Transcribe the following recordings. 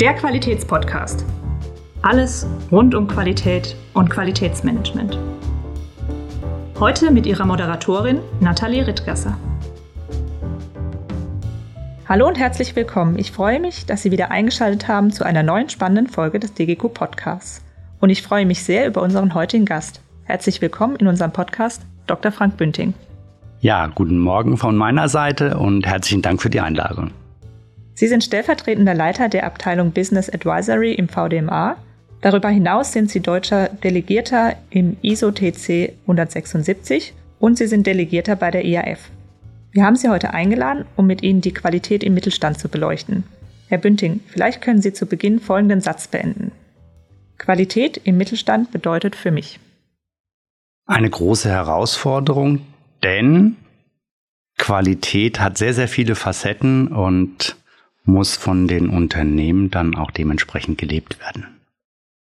Der Qualitätspodcast. Alles rund um Qualität und Qualitätsmanagement. Heute mit ihrer Moderatorin Nathalie Rittgasser. Hallo und herzlich willkommen. Ich freue mich, dass Sie wieder eingeschaltet haben zu einer neuen spannenden Folge des DGQ Podcasts. Und ich freue mich sehr über unseren heutigen Gast. Herzlich willkommen in unserem Podcast, Dr. Frank Bünding. Ja, guten Morgen von meiner Seite und herzlichen Dank für die Einladung. Sie sind stellvertretender Leiter der Abteilung Business Advisory im VDMA. Darüber hinaus sind Sie deutscher Delegierter im ISO TC 176 und Sie sind Delegierter bei der IAF. Wir haben Sie heute eingeladen, um mit Ihnen die Qualität im Mittelstand zu beleuchten. Herr Bünding, vielleicht können Sie zu Beginn folgenden Satz beenden. Qualität im Mittelstand bedeutet für mich. Eine große Herausforderung, denn Qualität hat sehr, sehr viele Facetten und muss von den Unternehmen dann auch dementsprechend gelebt werden.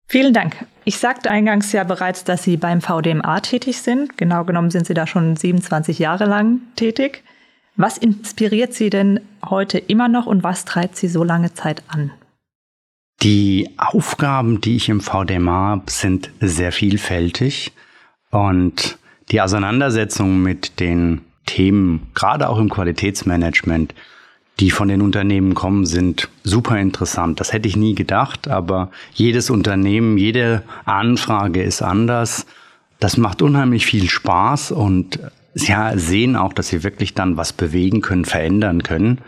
Vielen Dank. Ich sagte eingangs ja bereits, dass Sie beim VDMA tätig sind. Genau genommen sind Sie da schon 27 Jahre lang tätig. Was inspiriert Sie denn heute immer noch und was treibt Sie so lange Zeit an? Die Aufgaben, die ich im VDMA habe, sind sehr vielfältig und die Auseinandersetzung mit den Themen, gerade auch im Qualitätsmanagement, die von den Unternehmen kommen, sind super interessant. Das hätte ich nie gedacht, aber jedes Unternehmen, jede Anfrage ist anders. Das macht unheimlich viel Spaß und sie sehen auch, dass sie wirklich dann was bewegen können, verändern können.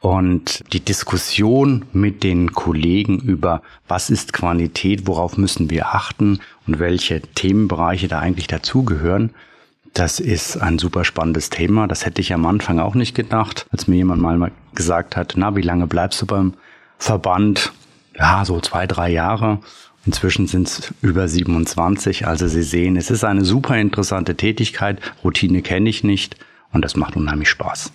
Und die Diskussion mit den Kollegen über, was ist Qualität, worauf müssen wir achten und welche Themenbereiche da eigentlich dazugehören, das ist ein super spannendes Thema. Das hätte ich am Anfang auch nicht gedacht, als mir jemand mal gesagt hat, na, wie lange bleibst du beim Verband? Ja, so zwei, drei Jahre. Inzwischen sind es über 27. Also Sie sehen, es ist eine super interessante Tätigkeit. Routine kenne ich nicht und das macht unheimlich Spaß.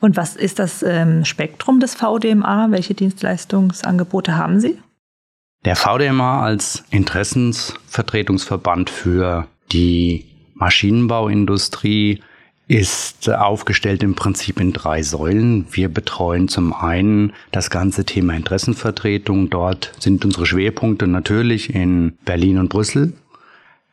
Und was ist das ähm, Spektrum des VDMA? Welche Dienstleistungsangebote haben Sie? Der VDMA als Interessensvertretungsverband für die Maschinenbauindustrie ist aufgestellt im Prinzip in drei Säulen. Wir betreuen zum einen das ganze Thema Interessenvertretung. Dort sind unsere Schwerpunkte natürlich in Berlin und Brüssel.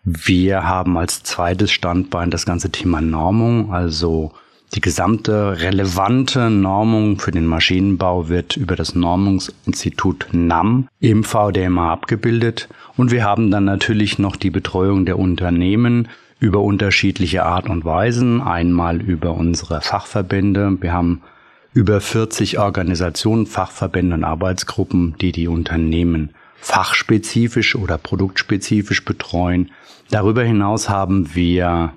Wir haben als zweites Standbein das ganze Thema Normung, also die gesamte relevante Normung für den Maschinenbau wird über das Normungsinstitut NAM im VDMA abgebildet. Und wir haben dann natürlich noch die Betreuung der Unternehmen über unterschiedliche Art und Weisen. Einmal über unsere Fachverbände. Wir haben über 40 Organisationen, Fachverbände und Arbeitsgruppen, die die Unternehmen fachspezifisch oder produktspezifisch betreuen. Darüber hinaus haben wir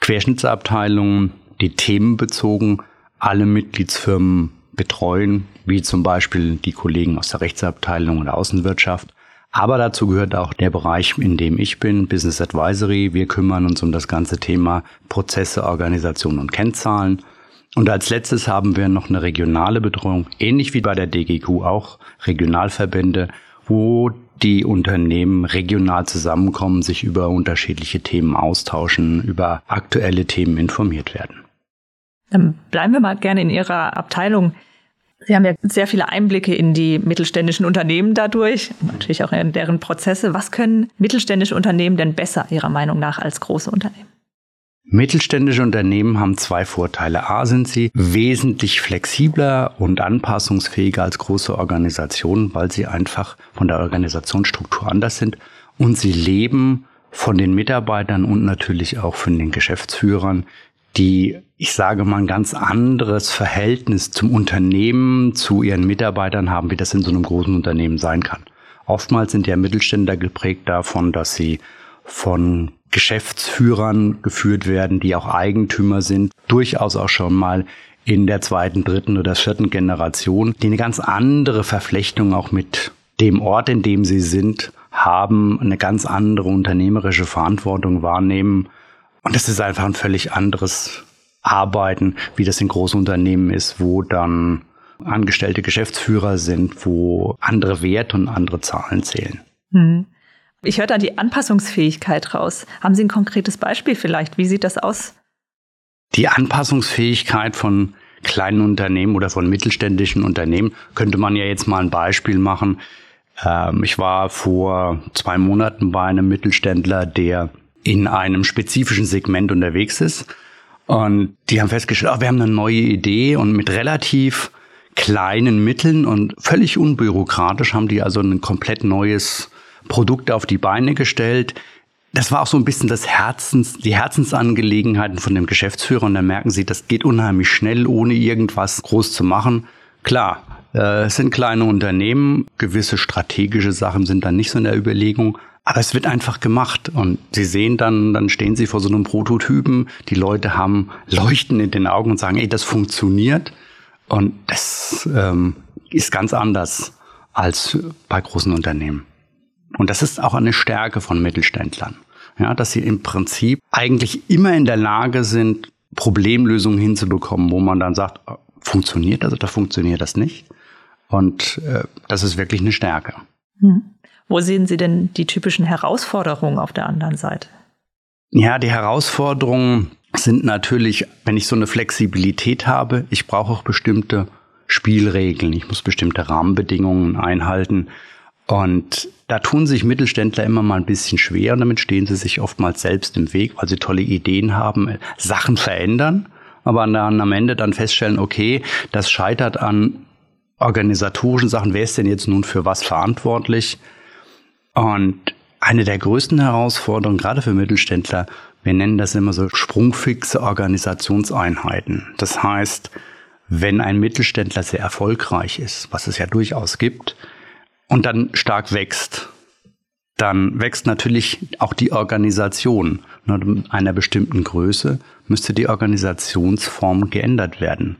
Querschnittsabteilungen, die themenbezogen alle Mitgliedsfirmen betreuen, wie zum Beispiel die Kollegen aus der Rechtsabteilung und Außenwirtschaft. Aber dazu gehört auch der Bereich, in dem ich bin, Business Advisory. Wir kümmern uns um das ganze Thema Prozesse, Organisation und Kennzahlen. Und als letztes haben wir noch eine regionale Betreuung, ähnlich wie bei der DGQ auch Regionalverbände, wo die Unternehmen regional zusammenkommen, sich über unterschiedliche Themen austauschen, über aktuelle Themen informiert werden. Dann bleiben wir mal gerne in Ihrer Abteilung. Sie haben ja sehr viele Einblicke in die mittelständischen Unternehmen dadurch, natürlich auch in deren Prozesse. Was können mittelständische Unternehmen denn besser Ihrer Meinung nach als große Unternehmen? Mittelständische Unternehmen haben zwei Vorteile. A sind sie wesentlich flexibler und anpassungsfähiger als große Organisationen, weil sie einfach von der Organisationsstruktur anders sind. Und sie leben von den Mitarbeitern und natürlich auch von den Geschäftsführern die, ich sage mal, ein ganz anderes Verhältnis zum Unternehmen, zu ihren Mitarbeitern haben, wie das in so einem großen Unternehmen sein kann. Oftmals sind ja Mittelständler geprägt davon, dass sie von Geschäftsführern geführt werden, die auch Eigentümer sind, durchaus auch schon mal in der zweiten, dritten oder vierten Generation, die eine ganz andere Verflechtung auch mit dem Ort, in dem sie sind, haben, eine ganz andere unternehmerische Verantwortung wahrnehmen und das ist einfach ein völlig anderes Arbeiten, wie das in großen Unternehmen ist, wo dann angestellte Geschäftsführer sind, wo andere Werte und andere Zahlen zählen. Hm. Ich höre da die Anpassungsfähigkeit raus. Haben Sie ein konkretes Beispiel vielleicht? Wie sieht das aus? Die Anpassungsfähigkeit von kleinen Unternehmen oder von mittelständischen Unternehmen. Könnte man ja jetzt mal ein Beispiel machen. Ähm, ich war vor zwei Monaten bei einem Mittelständler, der in einem spezifischen Segment unterwegs ist. Und die haben festgestellt, oh, wir haben eine neue Idee und mit relativ kleinen Mitteln und völlig unbürokratisch haben die also ein komplett neues Produkt auf die Beine gestellt. Das war auch so ein bisschen das Herzens, die Herzensangelegenheiten von dem Geschäftsführer und da merken sie, das geht unheimlich schnell, ohne irgendwas groß zu machen. Klar, äh, es sind kleine Unternehmen, gewisse strategische Sachen sind dann nicht so in der Überlegung, aber es wird einfach gemacht und Sie sehen dann, dann stehen Sie vor so einem Prototypen, die Leute haben Leuchten in den Augen und sagen, ey, das funktioniert und das ähm, ist ganz anders als bei großen Unternehmen. Und das ist auch eine Stärke von Mittelständlern, ja, dass sie im Prinzip eigentlich immer in der Lage sind, Problemlösungen hinzubekommen, wo man dann sagt, funktioniert das oder funktioniert das nicht? Und äh, das ist wirklich eine Stärke. Hm. Wo sehen Sie denn die typischen Herausforderungen auf der anderen Seite? Ja, die Herausforderungen sind natürlich, wenn ich so eine Flexibilität habe, ich brauche auch bestimmte Spielregeln, ich muss bestimmte Rahmenbedingungen einhalten. Und da tun sich Mittelständler immer mal ein bisschen schwer und damit stehen sie sich oftmals selbst im Weg, weil sie tolle Ideen haben, Sachen verändern, aber dann am Ende dann feststellen, okay, das scheitert an organisatorischen Sachen. Wer ist denn jetzt nun für was verantwortlich? Und eine der größten Herausforderungen, gerade für Mittelständler, wir nennen das immer so sprungfixe Organisationseinheiten. Das heißt, wenn ein Mittelständler sehr erfolgreich ist, was es ja durchaus gibt, und dann stark wächst, dann wächst natürlich auch die Organisation. Nur einer bestimmten Größe müsste die Organisationsform geändert werden.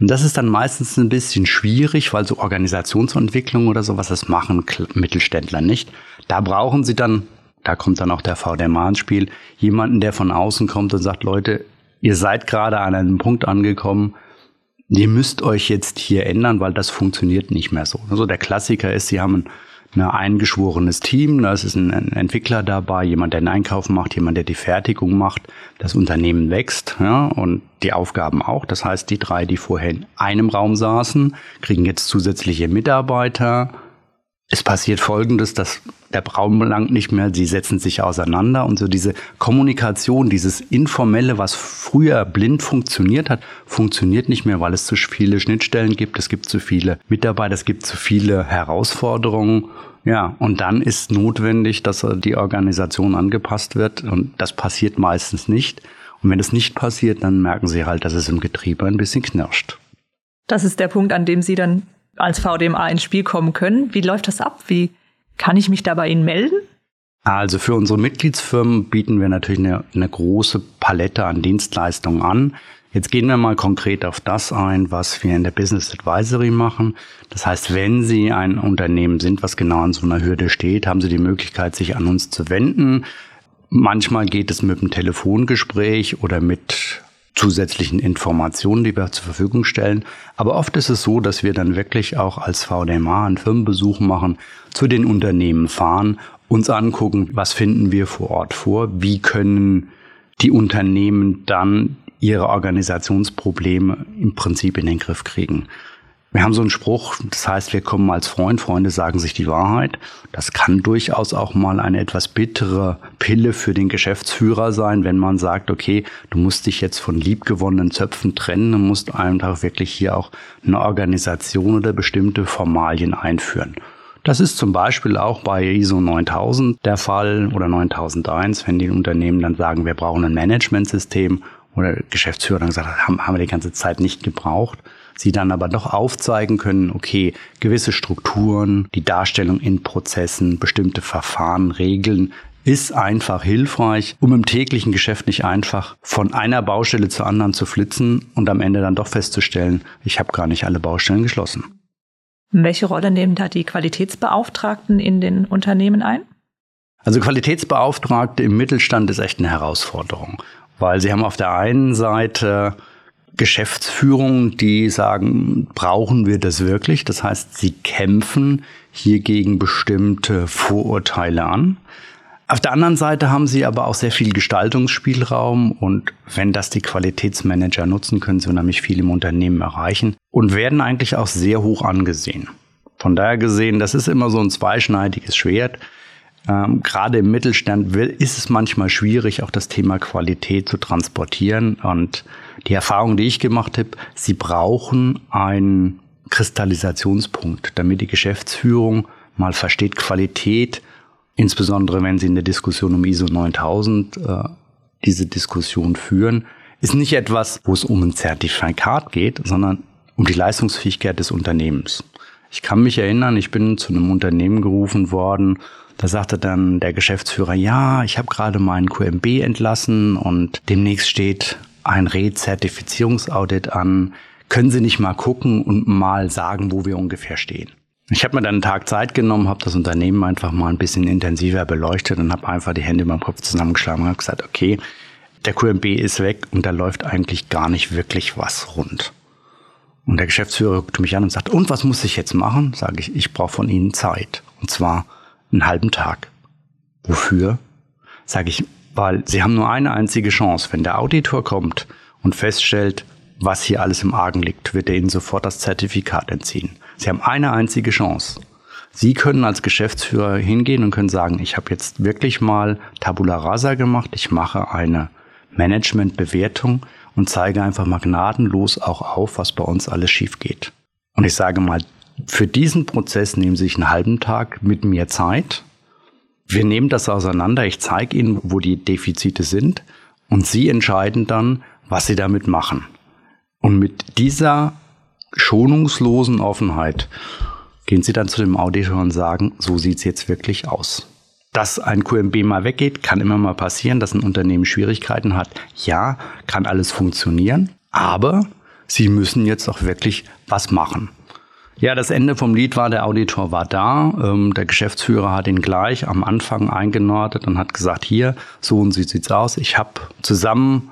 Und das ist dann meistens ein bisschen schwierig, weil so Organisationsentwicklung oder sowas, das machen Mittelständler nicht. Da brauchen sie dann, da kommt dann auch der VDMA ins Spiel, jemanden, der von außen kommt und sagt, Leute, ihr seid gerade an einem Punkt angekommen, ihr müsst euch jetzt hier ändern, weil das funktioniert nicht mehr so. Also der Klassiker ist, sie haben ein ein eingeschworenes Team. Da ist ein Entwickler dabei, jemand, der den Einkauf macht, jemand, der die Fertigung macht. Das Unternehmen wächst ja, und die Aufgaben auch. Das heißt, die drei, die vorher in einem Raum saßen, kriegen jetzt zusätzliche Mitarbeiter. Es passiert Folgendes, dass der Raum langt nicht mehr, sie setzen sich auseinander und so diese Kommunikation, dieses Informelle, was früher blind funktioniert hat, funktioniert nicht mehr, weil es zu viele Schnittstellen gibt, es gibt zu viele Mitarbeiter, es gibt zu viele Herausforderungen. Ja, und dann ist notwendig, dass die Organisation angepasst wird und das passiert meistens nicht. Und wenn es nicht passiert, dann merken sie halt, dass es im Getriebe ein bisschen knirscht. Das ist der Punkt, an dem Sie dann als VDMA ins Spiel kommen können. Wie läuft das ab? Wie kann ich mich da bei Ihnen melden? Also für unsere Mitgliedsfirmen bieten wir natürlich eine, eine, große Palette an Dienstleistungen an. Jetzt gehen wir mal konkret auf das ein, was wir in der Business Advisory machen. Das heißt, wenn Sie ein Unternehmen sind, was genau an so einer Hürde steht, haben Sie die Möglichkeit, sich an uns zu wenden. Manchmal geht es mit einem Telefongespräch oder mit zusätzlichen Informationen, die wir zur Verfügung stellen. Aber oft ist es so, dass wir dann wirklich auch als VDMA einen Firmenbesuch machen, zu den Unternehmen fahren, uns angucken, was finden wir vor Ort vor, wie können die Unternehmen dann ihre Organisationsprobleme im Prinzip in den Griff kriegen. Wir haben so einen Spruch, das heißt, wir kommen als Freund, Freunde sagen sich die Wahrheit. Das kann durchaus auch mal eine etwas bittere Pille für den Geschäftsführer sein, wenn man sagt, okay, du musst dich jetzt von liebgewonnenen Zöpfen trennen und musst einfach wirklich hier auch eine Organisation oder bestimmte Formalien einführen. Das ist zum Beispiel auch bei ISO 9000 der Fall oder 9001, wenn die Unternehmen dann sagen, wir brauchen ein Managementsystem oder Geschäftsführer dann gesagt haben, haben wir die ganze Zeit nicht gebraucht sie dann aber doch aufzeigen können, okay, gewisse Strukturen, die Darstellung in Prozessen, bestimmte Verfahren, Regeln ist einfach hilfreich, um im täglichen Geschäft nicht einfach von einer Baustelle zur anderen zu flitzen und am Ende dann doch festzustellen, ich habe gar nicht alle Baustellen geschlossen. Welche Rolle nehmen da die Qualitätsbeauftragten in den Unternehmen ein? Also Qualitätsbeauftragte im Mittelstand ist echt eine Herausforderung, weil sie haben auf der einen Seite Geschäftsführung, die sagen, brauchen wir das wirklich? Das heißt, sie kämpfen hier gegen bestimmte Vorurteile an. Auf der anderen Seite haben sie aber auch sehr viel Gestaltungsspielraum und wenn das die Qualitätsmanager nutzen, können sie unheimlich viel im Unternehmen erreichen und werden eigentlich auch sehr hoch angesehen. Von daher gesehen, das ist immer so ein zweischneidiges Schwert. Ähm, gerade im Mittelstand ist es manchmal schwierig, auch das Thema Qualität zu transportieren. Und die Erfahrung, die ich gemacht habe, sie brauchen einen Kristallisationspunkt, damit die Geschäftsführung mal versteht, Qualität insbesondere wenn Sie in der Diskussion um ISO 9000 äh, diese Diskussion führen, ist nicht etwas, wo es um ein Zertifikat geht, sondern um die Leistungsfähigkeit des Unternehmens. Ich kann mich erinnern, ich bin zu einem Unternehmen gerufen worden, da sagte dann der Geschäftsführer, ja, ich habe gerade meinen QMB entlassen und demnächst steht ein Rezertifizierungsaudit an. Können Sie nicht mal gucken und mal sagen, wo wir ungefähr stehen? Ich habe mir dann einen Tag Zeit genommen, habe das Unternehmen einfach mal ein bisschen intensiver beleuchtet und habe einfach die Hände über den Kopf zusammengeschlagen und gesagt, okay, der QMB ist weg und da läuft eigentlich gar nicht wirklich was rund. Und der Geschäftsführer guckte mich an und sagt, und was muss ich jetzt machen? Sage ich, ich brauche von Ihnen Zeit. Und zwar einen halben Tag. Wofür? Sage ich, weil Sie haben nur eine einzige Chance. Wenn der Auditor kommt und feststellt, was hier alles im Argen liegt, wird er Ihnen sofort das Zertifikat entziehen. Sie haben eine einzige Chance. Sie können als Geschäftsführer hingehen und können sagen, ich habe jetzt wirklich mal Tabula Rasa gemacht, ich mache eine Managementbewertung und zeige einfach mal gnadenlos auch auf, was bei uns alles schief geht. Und ich sage mal, für diesen Prozess nehmen Sie sich einen halben Tag mit mir Zeit. Wir nehmen das auseinander, ich zeige Ihnen, wo die Defizite sind und Sie entscheiden dann, was Sie damit machen. Und mit dieser schonungslosen Offenheit gehen Sie dann zu dem Auditor und sagen, so sieht es jetzt wirklich aus. Dass ein QMB mal weggeht, kann immer mal passieren, dass ein Unternehmen Schwierigkeiten hat. Ja, kann alles funktionieren, aber Sie müssen jetzt auch wirklich was machen. Ja, das Ende vom Lied war, der Auditor war da, ähm, der Geschäftsführer hat ihn gleich am Anfang eingenordet und hat gesagt, hier, so und so sieht's aus. Ich habe zusammen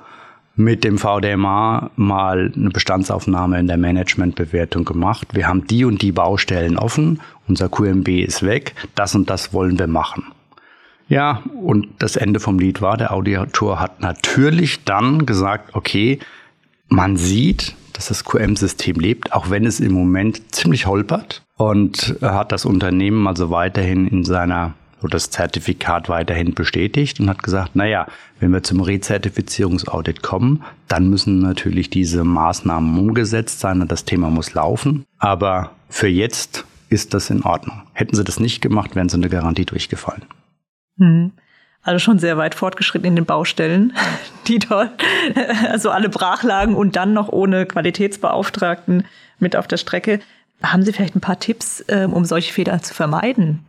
mit dem VDMA mal eine Bestandsaufnahme in der Managementbewertung gemacht. Wir haben die und die Baustellen offen, unser QMB ist weg, das und das wollen wir machen. Ja, und das Ende vom Lied war, der Auditor hat natürlich dann gesagt, okay, man sieht, dass das QM-System lebt, auch wenn es im Moment ziemlich holpert und hat das Unternehmen also weiterhin in seiner so das Zertifikat weiterhin bestätigt und hat gesagt, naja, wenn wir zum Rezertifizierungsaudit kommen, dann müssen natürlich diese Maßnahmen umgesetzt sein und das Thema muss laufen. Aber für jetzt ist das in Ordnung. Hätten sie das nicht gemacht, wären sie eine Garantie durchgefallen. Hm. Also schon sehr weit fortgeschritten in den Baustellen, die dort, also alle brach lagen und dann noch ohne Qualitätsbeauftragten mit auf der Strecke. Haben Sie vielleicht ein paar Tipps, ähm, um solche Fehler zu vermeiden?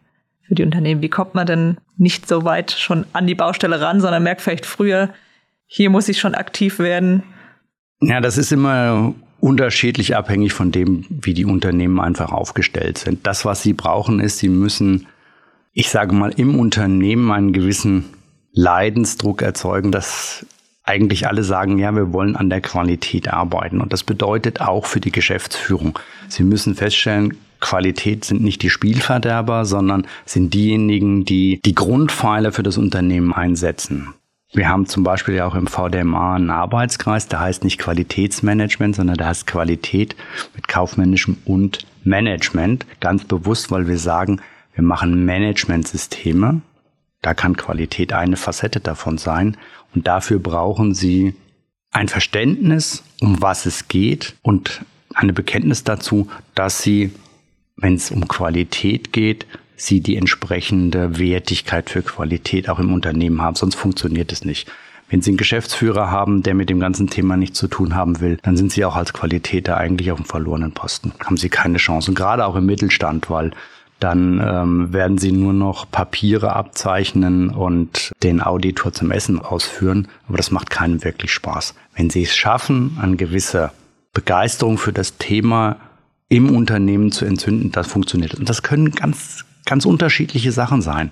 für die Unternehmen? Wie kommt man denn nicht so weit schon an die Baustelle ran, sondern merkt vielleicht früher, hier muss ich schon aktiv werden? Ja, das ist immer unterschiedlich abhängig von dem, wie die Unternehmen einfach aufgestellt sind. Das, was sie brauchen, ist, sie müssen, ich sage mal, im Unternehmen einen gewissen Leidensdruck erzeugen, dass eigentlich alle sagen, ja, wir wollen an der Qualität arbeiten. Und das bedeutet auch für die Geschäftsführung. Sie müssen feststellen, Qualität sind nicht die Spielverderber, sondern sind diejenigen, die die Grundpfeiler für das Unternehmen einsetzen. Wir haben zum Beispiel ja auch im VDMA einen Arbeitskreis, der heißt nicht Qualitätsmanagement, sondern der heißt Qualität mit kaufmännischem und Management. Ganz bewusst, weil wir sagen, wir machen Managementsysteme. Da kann Qualität eine Facette davon sein. Und dafür brauchen Sie ein Verständnis, um was es geht und eine Bekenntnis dazu, dass Sie wenn es um Qualität geht, sie die entsprechende Wertigkeit für Qualität auch im Unternehmen haben. Sonst funktioniert es nicht. Wenn Sie einen Geschäftsführer haben, der mit dem ganzen Thema nichts zu tun haben will, dann sind Sie auch als Qualitäter eigentlich auf dem verlorenen Posten. Haben Sie keine Chance. Und gerade auch im Mittelstand, weil dann ähm, werden Sie nur noch Papiere abzeichnen und den Auditor zum Essen ausführen. Aber das macht keinem wirklich Spaß. Wenn Sie es schaffen, eine gewisse Begeisterung für das Thema im Unternehmen zu entzünden, das funktioniert. Und das können ganz, ganz unterschiedliche Sachen sein.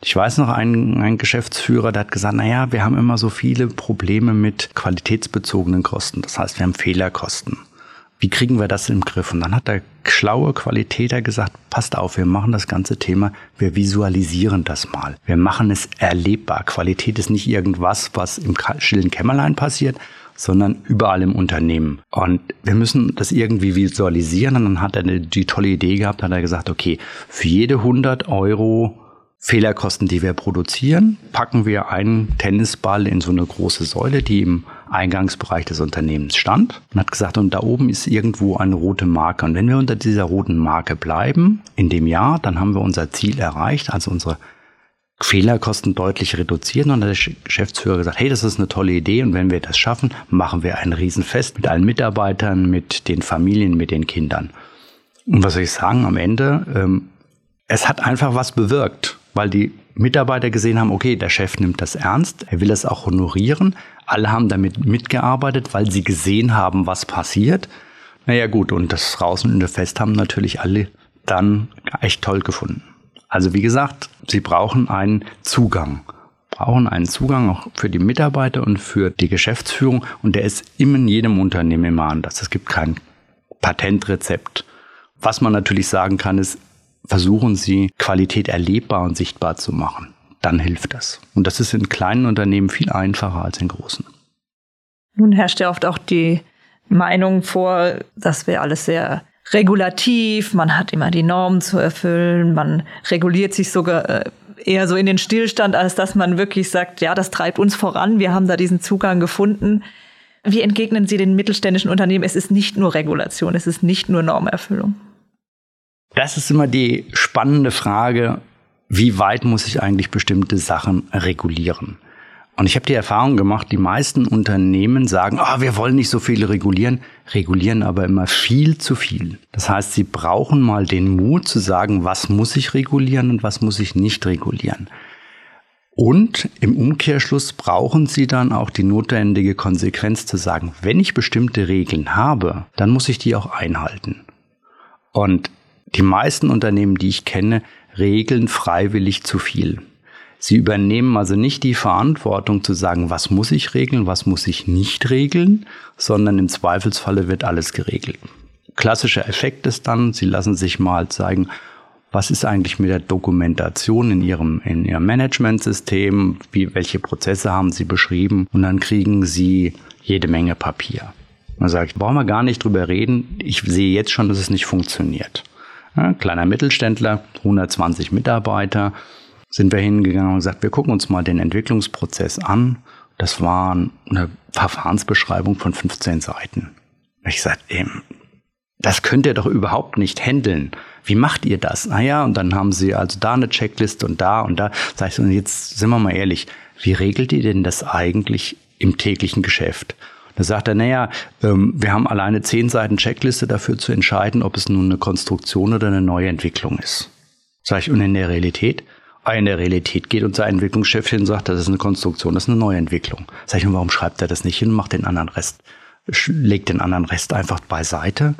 Ich weiß noch einen, einen Geschäftsführer, der hat gesagt, na ja, wir haben immer so viele Probleme mit qualitätsbezogenen Kosten. Das heißt, wir haben Fehlerkosten. Wie kriegen wir das im Griff? Und dann hat der schlaue Qualitäter gesagt, passt auf, wir machen das ganze Thema, wir visualisieren das mal. Wir machen es erlebbar. Qualität ist nicht irgendwas, was im stillen Kämmerlein passiert, sondern überall im Unternehmen. Und wir müssen das irgendwie visualisieren. Und dann hat er die tolle Idee gehabt, hat er gesagt, okay, für jede 100 Euro Fehlerkosten, die wir produzieren, packen wir einen Tennisball in so eine große Säule, die im Eingangsbereich des Unternehmens stand und hat gesagt, und da oben ist irgendwo eine rote Marke. Und wenn wir unter dieser roten Marke bleiben in dem Jahr, dann haben wir unser Ziel erreicht, also unsere Fehlerkosten deutlich reduzieren. Und der Geschäftsführer gesagt, hey, das ist eine tolle Idee. Und wenn wir das schaffen, machen wir ein Riesenfest mit allen Mitarbeitern, mit den Familien, mit den Kindern. Und was soll ich sagen am Ende? Ähm, es hat einfach was bewirkt weil die Mitarbeiter gesehen haben, okay, der Chef nimmt das ernst, er will es auch honorieren. Alle haben damit mitgearbeitet, weil sie gesehen haben, was passiert. Naja gut, und das draußen in der Fest haben natürlich alle dann echt toll gefunden. Also wie gesagt, sie brauchen einen Zugang. Brauchen einen Zugang auch für die Mitarbeiter und für die Geschäftsführung. Und der ist immer in jedem Unternehmen immer anders. Es gibt kein Patentrezept. Was man natürlich sagen kann, ist, versuchen Sie, Qualität erlebbar und sichtbar zu machen. Dann hilft das. Und das ist in kleinen Unternehmen viel einfacher als in großen. Nun herrscht ja oft auch die Meinung vor, das wäre alles sehr regulativ, man hat immer die Normen zu erfüllen, man reguliert sich sogar äh, eher so in den Stillstand, als dass man wirklich sagt, ja, das treibt uns voran, wir haben da diesen Zugang gefunden. Wie entgegnen Sie den mittelständischen Unternehmen, es ist nicht nur Regulation, es ist nicht nur Normerfüllung? Das ist immer die spannende Frage, wie weit muss ich eigentlich bestimmte Sachen regulieren? Und ich habe die Erfahrung gemacht, die meisten Unternehmen sagen, oh, wir wollen nicht so viel regulieren, regulieren aber immer viel zu viel. Das heißt, sie brauchen mal den Mut zu sagen, was muss ich regulieren und was muss ich nicht regulieren. Und im Umkehrschluss brauchen sie dann auch die notwendige Konsequenz zu sagen, wenn ich bestimmte Regeln habe, dann muss ich die auch einhalten. Und die meisten Unternehmen, die ich kenne, regeln freiwillig zu viel. Sie übernehmen also nicht die Verantwortung zu sagen, was muss ich regeln, was muss ich nicht regeln, sondern im Zweifelsfalle wird alles geregelt. Klassischer Effekt ist dann, Sie lassen sich mal zeigen, was ist eigentlich mit der Dokumentation in Ihrem, in Ihrem Managementsystem, wie, welche Prozesse haben Sie beschrieben und dann kriegen Sie jede Menge Papier. Man sagt, brauchen wir gar nicht drüber reden, ich sehe jetzt schon, dass es nicht funktioniert. Ja, kleiner Mittelständler, 120 Mitarbeiter, sind wir hingegangen und gesagt, wir gucken uns mal den Entwicklungsprozess an. Das war eine Verfahrensbeschreibung von 15 Seiten. Ich sagte, eben, das könnt ihr doch überhaupt nicht handeln. Wie macht ihr das? Naja, und dann haben sie also da eine Checkliste und da und da. Sag ich, und jetzt sind wir mal ehrlich, wie regelt ihr denn das eigentlich im täglichen Geschäft? Da sagt er, naja, ähm, wir haben alleine zehn Seiten Checkliste dafür zu entscheiden, ob es nun eine Konstruktion oder eine neue Entwicklung ist. Sag ich, und in der Realität? Ah, in der Realität geht unser Entwicklungschef hin und sagt, das ist eine Konstruktion, das ist eine neue Entwicklung. Sag ich, und warum schreibt er das nicht hin und macht den anderen Rest, legt den anderen Rest einfach beiseite?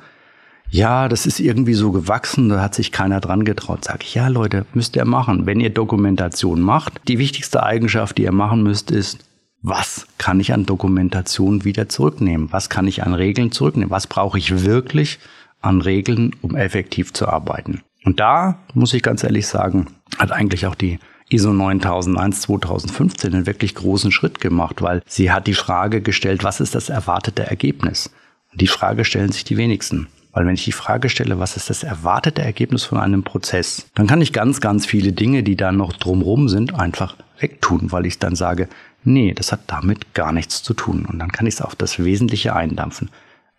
Ja, das ist irgendwie so gewachsen, da hat sich keiner dran getraut. Sag ich, ja Leute, müsst ihr machen. Wenn ihr Dokumentation macht, die wichtigste Eigenschaft, die ihr machen müsst, ist, was kann ich an Dokumentation wieder zurücknehmen? Was kann ich an Regeln zurücknehmen? Was brauche ich wirklich an Regeln, um effektiv zu arbeiten? Und da muss ich ganz ehrlich sagen, hat eigentlich auch die ISO 9001 2015 einen wirklich großen Schritt gemacht, weil sie hat die Frage gestellt, was ist das erwartete Ergebnis? Und die Frage stellen sich die wenigsten. Weil wenn ich die Frage stelle, was ist das erwartete Ergebnis von einem Prozess, dann kann ich ganz, ganz viele Dinge, die da noch drumrum sind, einfach wegtun, weil ich dann sage, Nee, das hat damit gar nichts zu tun. Und dann kann ich es auf das Wesentliche eindampfen.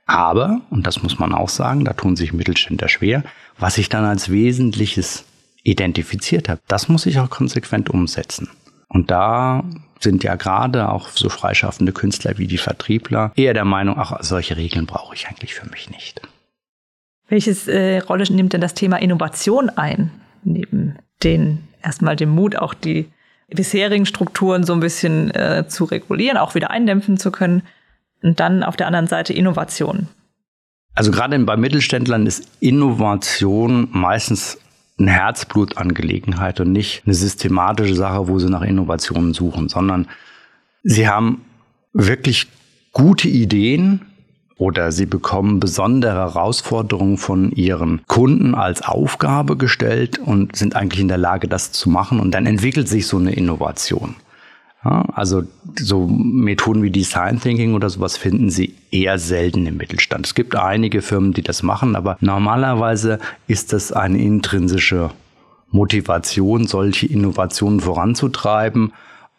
Aber, und das muss man auch sagen, da tun sich Mittelständler schwer, was ich dann als Wesentliches identifiziert habe, das muss ich auch konsequent umsetzen. Und da sind ja gerade auch so freischaffende Künstler wie die Vertriebler eher der Meinung, ach, solche Regeln brauche ich eigentlich für mich nicht. Welche äh, Rolle nimmt denn das Thema Innovation ein? Neben den erstmal dem Mut, auch die bisherigen Strukturen so ein bisschen äh, zu regulieren, auch wieder eindämpfen zu können. Und dann auf der anderen Seite Innovation. Also gerade bei Mittelständlern ist Innovation meistens eine Herzblutangelegenheit und nicht eine systematische Sache, wo sie nach Innovationen suchen, sondern sie haben wirklich gute Ideen, oder sie bekommen besondere Herausforderungen von ihren Kunden als Aufgabe gestellt und sind eigentlich in der Lage, das zu machen. Und dann entwickelt sich so eine Innovation. Ja, also so Methoden wie Design Thinking oder sowas finden Sie eher selten im Mittelstand. Es gibt einige Firmen, die das machen, aber normalerweise ist das eine intrinsische Motivation, solche Innovationen voranzutreiben.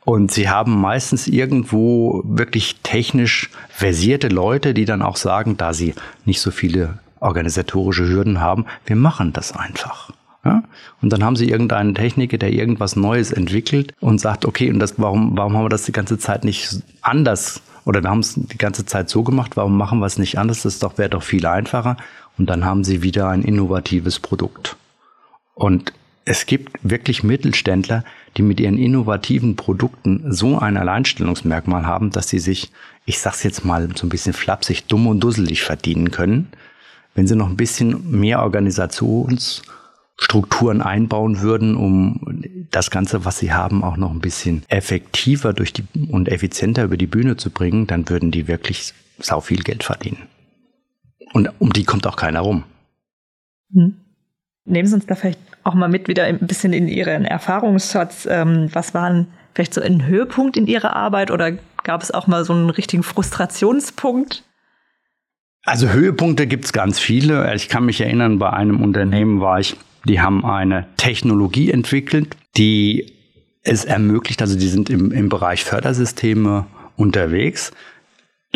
Und sie haben meistens irgendwo wirklich technisch versierte Leute, die dann auch sagen, da sie nicht so viele organisatorische Hürden haben, wir machen das einfach. Ja? Und dann haben sie irgendeinen Techniker, der irgendwas Neues entwickelt und sagt, okay, und das, warum, warum haben wir das die ganze Zeit nicht anders oder wir haben es die ganze Zeit so gemacht, warum machen wir es nicht anders? Das doch, wäre doch viel einfacher. Und dann haben sie wieder ein innovatives Produkt. Und es gibt wirklich Mittelständler, die mit ihren innovativen Produkten so ein Alleinstellungsmerkmal haben, dass sie sich, ich sag's jetzt mal so ein bisschen flapsig, dumm und dusselig verdienen können, wenn sie noch ein bisschen mehr Organisations- Strukturen einbauen würden, um das Ganze, was sie haben, auch noch ein bisschen effektiver durch die und effizienter über die Bühne zu bringen, dann würden die wirklich sau viel Geld verdienen. Und um die kommt auch keiner rum. Hm. Nehmen Sie uns da vielleicht auch mal mit wieder ein bisschen in Ihren Erfahrungsschatz. Ähm, was waren vielleicht so ein Höhepunkt in Ihrer Arbeit oder gab es auch mal so einen richtigen Frustrationspunkt? Also Höhepunkte gibt es ganz viele. Ich kann mich erinnern, bei einem Unternehmen war ich die haben eine Technologie entwickelt, die es ermöglicht, also die sind im, im Bereich Fördersysteme unterwegs,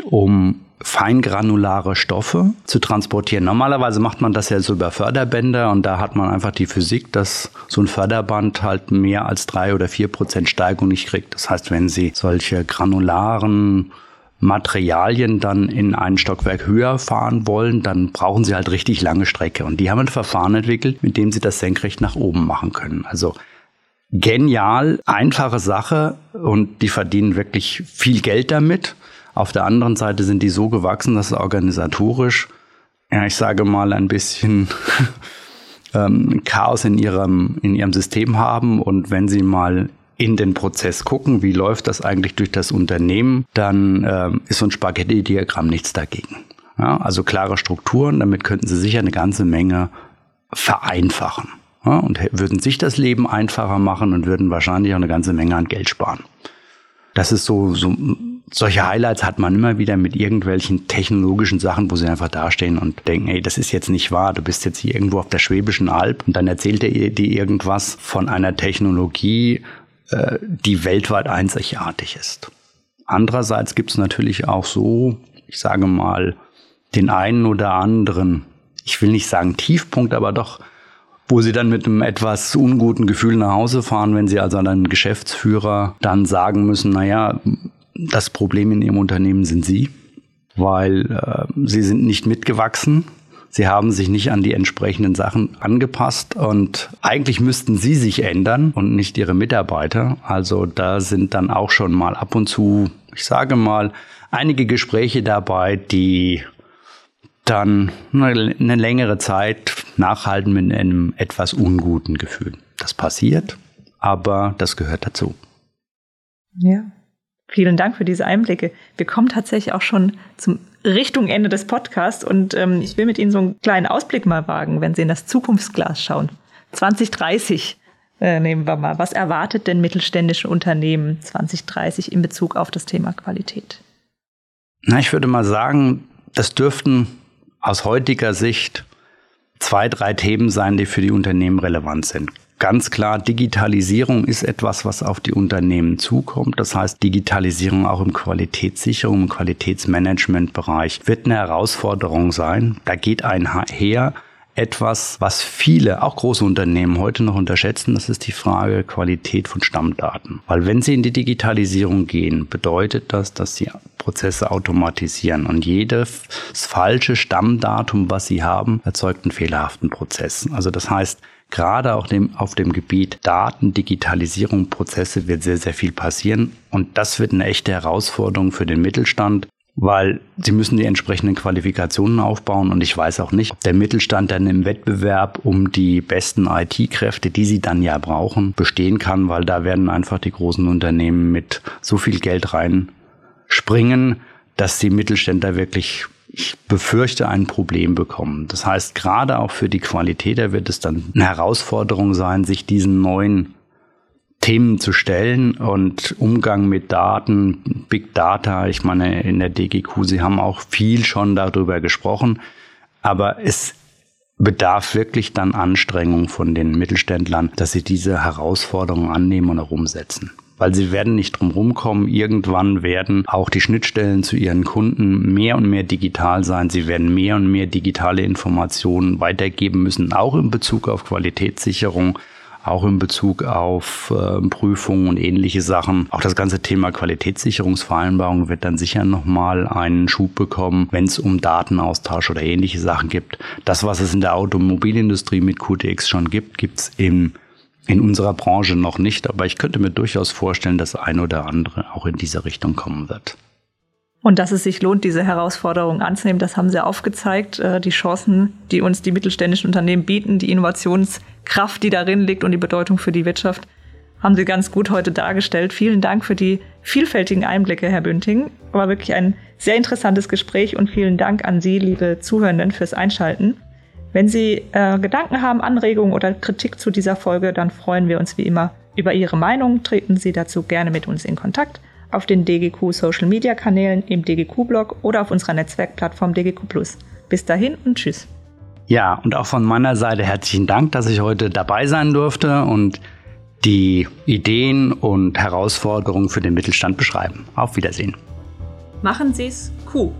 um feingranulare Stoffe zu transportieren. Normalerweise macht man das ja so über Förderbänder und da hat man einfach die Physik, dass so ein Förderband halt mehr als drei oder vier Prozent Steigung nicht kriegt. Das heißt, wenn Sie solche granularen Materialien dann in ein Stockwerk höher fahren wollen, dann brauchen sie halt richtig lange Strecke. Und die haben ein Verfahren entwickelt, mit dem sie das senkrecht nach oben machen können. Also genial, einfache Sache und die verdienen wirklich viel Geld damit. Auf der anderen Seite sind die so gewachsen, dass sie organisatorisch, ja, ich sage mal, ein bisschen ähm, Chaos in ihrem, in ihrem System haben. Und wenn sie mal in den Prozess gucken, wie läuft das eigentlich durch das Unternehmen, dann ähm, ist so ein Spaghetti-Diagramm nichts dagegen. Ja, also klare Strukturen, damit könnten Sie sicher eine ganze Menge vereinfachen. Ja, und würden sich das Leben einfacher machen und würden wahrscheinlich auch eine ganze Menge an Geld sparen. Das ist so, so solche Highlights hat man immer wieder mit irgendwelchen technologischen Sachen, wo sie einfach dastehen und denken, ey, das ist jetzt nicht wahr, du bist jetzt hier irgendwo auf der Schwäbischen Alb und dann erzählt er dir irgendwas von einer Technologie, äh, die weltweit einzigartig ist. Andererseits gibt es natürlich auch so, ich sage mal, den einen oder anderen, ich will nicht sagen Tiefpunkt, aber doch, wo sie dann mit einem etwas unguten Gefühl nach Hause fahren, wenn sie also an einen Geschäftsführer dann sagen müssen, naja, das Problem in ihrem Unternehmen sind sie, weil äh, sie sind nicht mitgewachsen Sie haben sich nicht an die entsprechenden Sachen angepasst und eigentlich müssten Sie sich ändern und nicht Ihre Mitarbeiter. Also da sind dann auch schon mal ab und zu, ich sage mal, einige Gespräche dabei, die dann eine längere Zeit nachhalten mit einem etwas unguten Gefühl. Das passiert, aber das gehört dazu. Ja, vielen Dank für diese Einblicke. Wir kommen tatsächlich auch schon zum Richtung Ende des Podcasts und ähm, ich will mit Ihnen so einen kleinen Ausblick mal wagen, wenn Sie in das Zukunftsglas schauen. 2030 äh, nehmen wir mal. Was erwartet denn mittelständische Unternehmen 2030 in Bezug auf das Thema Qualität? Na, ich würde mal sagen, das dürften aus heutiger Sicht zwei, drei Themen sein, die für die Unternehmen relevant sind ganz klar, Digitalisierung ist etwas, was auf die Unternehmen zukommt. Das heißt, Digitalisierung auch im Qualitätssicherung, im Qualitätsmanagementbereich wird eine Herausforderung sein. Da geht einher etwas, was viele, auch große Unternehmen heute noch unterschätzen, das ist die Frage Qualität von Stammdaten. Weil wenn Sie in die Digitalisierung gehen, bedeutet das, dass Sie Prozesse automatisieren und jedes falsche Stammdatum, was Sie haben, erzeugt einen fehlerhaften Prozess. Also das heißt, Gerade auch dem, auf dem Gebiet Daten, Digitalisierung, Prozesse wird sehr, sehr viel passieren. Und das wird eine echte Herausforderung für den Mittelstand, weil sie müssen die entsprechenden Qualifikationen aufbauen. Und ich weiß auch nicht, ob der Mittelstand dann im Wettbewerb um die besten IT-Kräfte, die sie dann ja brauchen, bestehen kann, weil da werden einfach die großen Unternehmen mit so viel Geld reinspringen, dass die Mittelständler wirklich ich befürchte, ein Problem bekommen. Das heißt, gerade auch für die Qualitäter wird es dann eine Herausforderung sein, sich diesen neuen Themen zu stellen und Umgang mit Daten, Big Data. Ich meine, in der DGQ, Sie haben auch viel schon darüber gesprochen, aber es bedarf wirklich dann Anstrengung von den Mittelständlern, dass sie diese Herausforderungen annehmen und auch umsetzen weil sie werden nicht drum rumkommen. Irgendwann werden auch die Schnittstellen zu ihren Kunden mehr und mehr digital sein. Sie werden mehr und mehr digitale Informationen weitergeben müssen, auch in Bezug auf Qualitätssicherung auch in Bezug auf äh, Prüfungen und ähnliche Sachen. Auch das ganze Thema Qualitätssicherungsvereinbarung wird dann sicher nochmal einen Schub bekommen, wenn es um Datenaustausch oder ähnliche Sachen gibt. Das, was es in der Automobilindustrie mit QTX schon gibt, gibt es im in unserer Branche noch nicht, aber ich könnte mir durchaus vorstellen, dass ein oder andere auch in diese Richtung kommen wird. Und dass es sich lohnt, diese Herausforderungen anzunehmen, das haben Sie aufgezeigt. Äh, die Chancen, die uns die mittelständischen Unternehmen bieten, die Innovationskraft, die darin liegt und die Bedeutung für die Wirtschaft, haben Sie ganz gut heute dargestellt. Vielen Dank für die vielfältigen Einblicke, Herr Bünding. War wirklich ein sehr interessantes Gespräch und vielen Dank an Sie, liebe Zuhörenden, fürs Einschalten. Wenn Sie äh, Gedanken haben, Anregungen oder Kritik zu dieser Folge, dann freuen wir uns wie immer über Ihre Meinung. Treten Sie dazu gerne mit uns in Kontakt auf den DGQ Social Media Kanälen, im DGQ Blog oder auf unserer Netzwerkplattform DGQ Plus. Bis dahin und tschüss. Ja, und auch von meiner Seite herzlichen Dank, dass ich heute dabei sein durfte und die Ideen und Herausforderungen für den Mittelstand beschreiben. Auf Wiedersehen. Machen Sie es cool.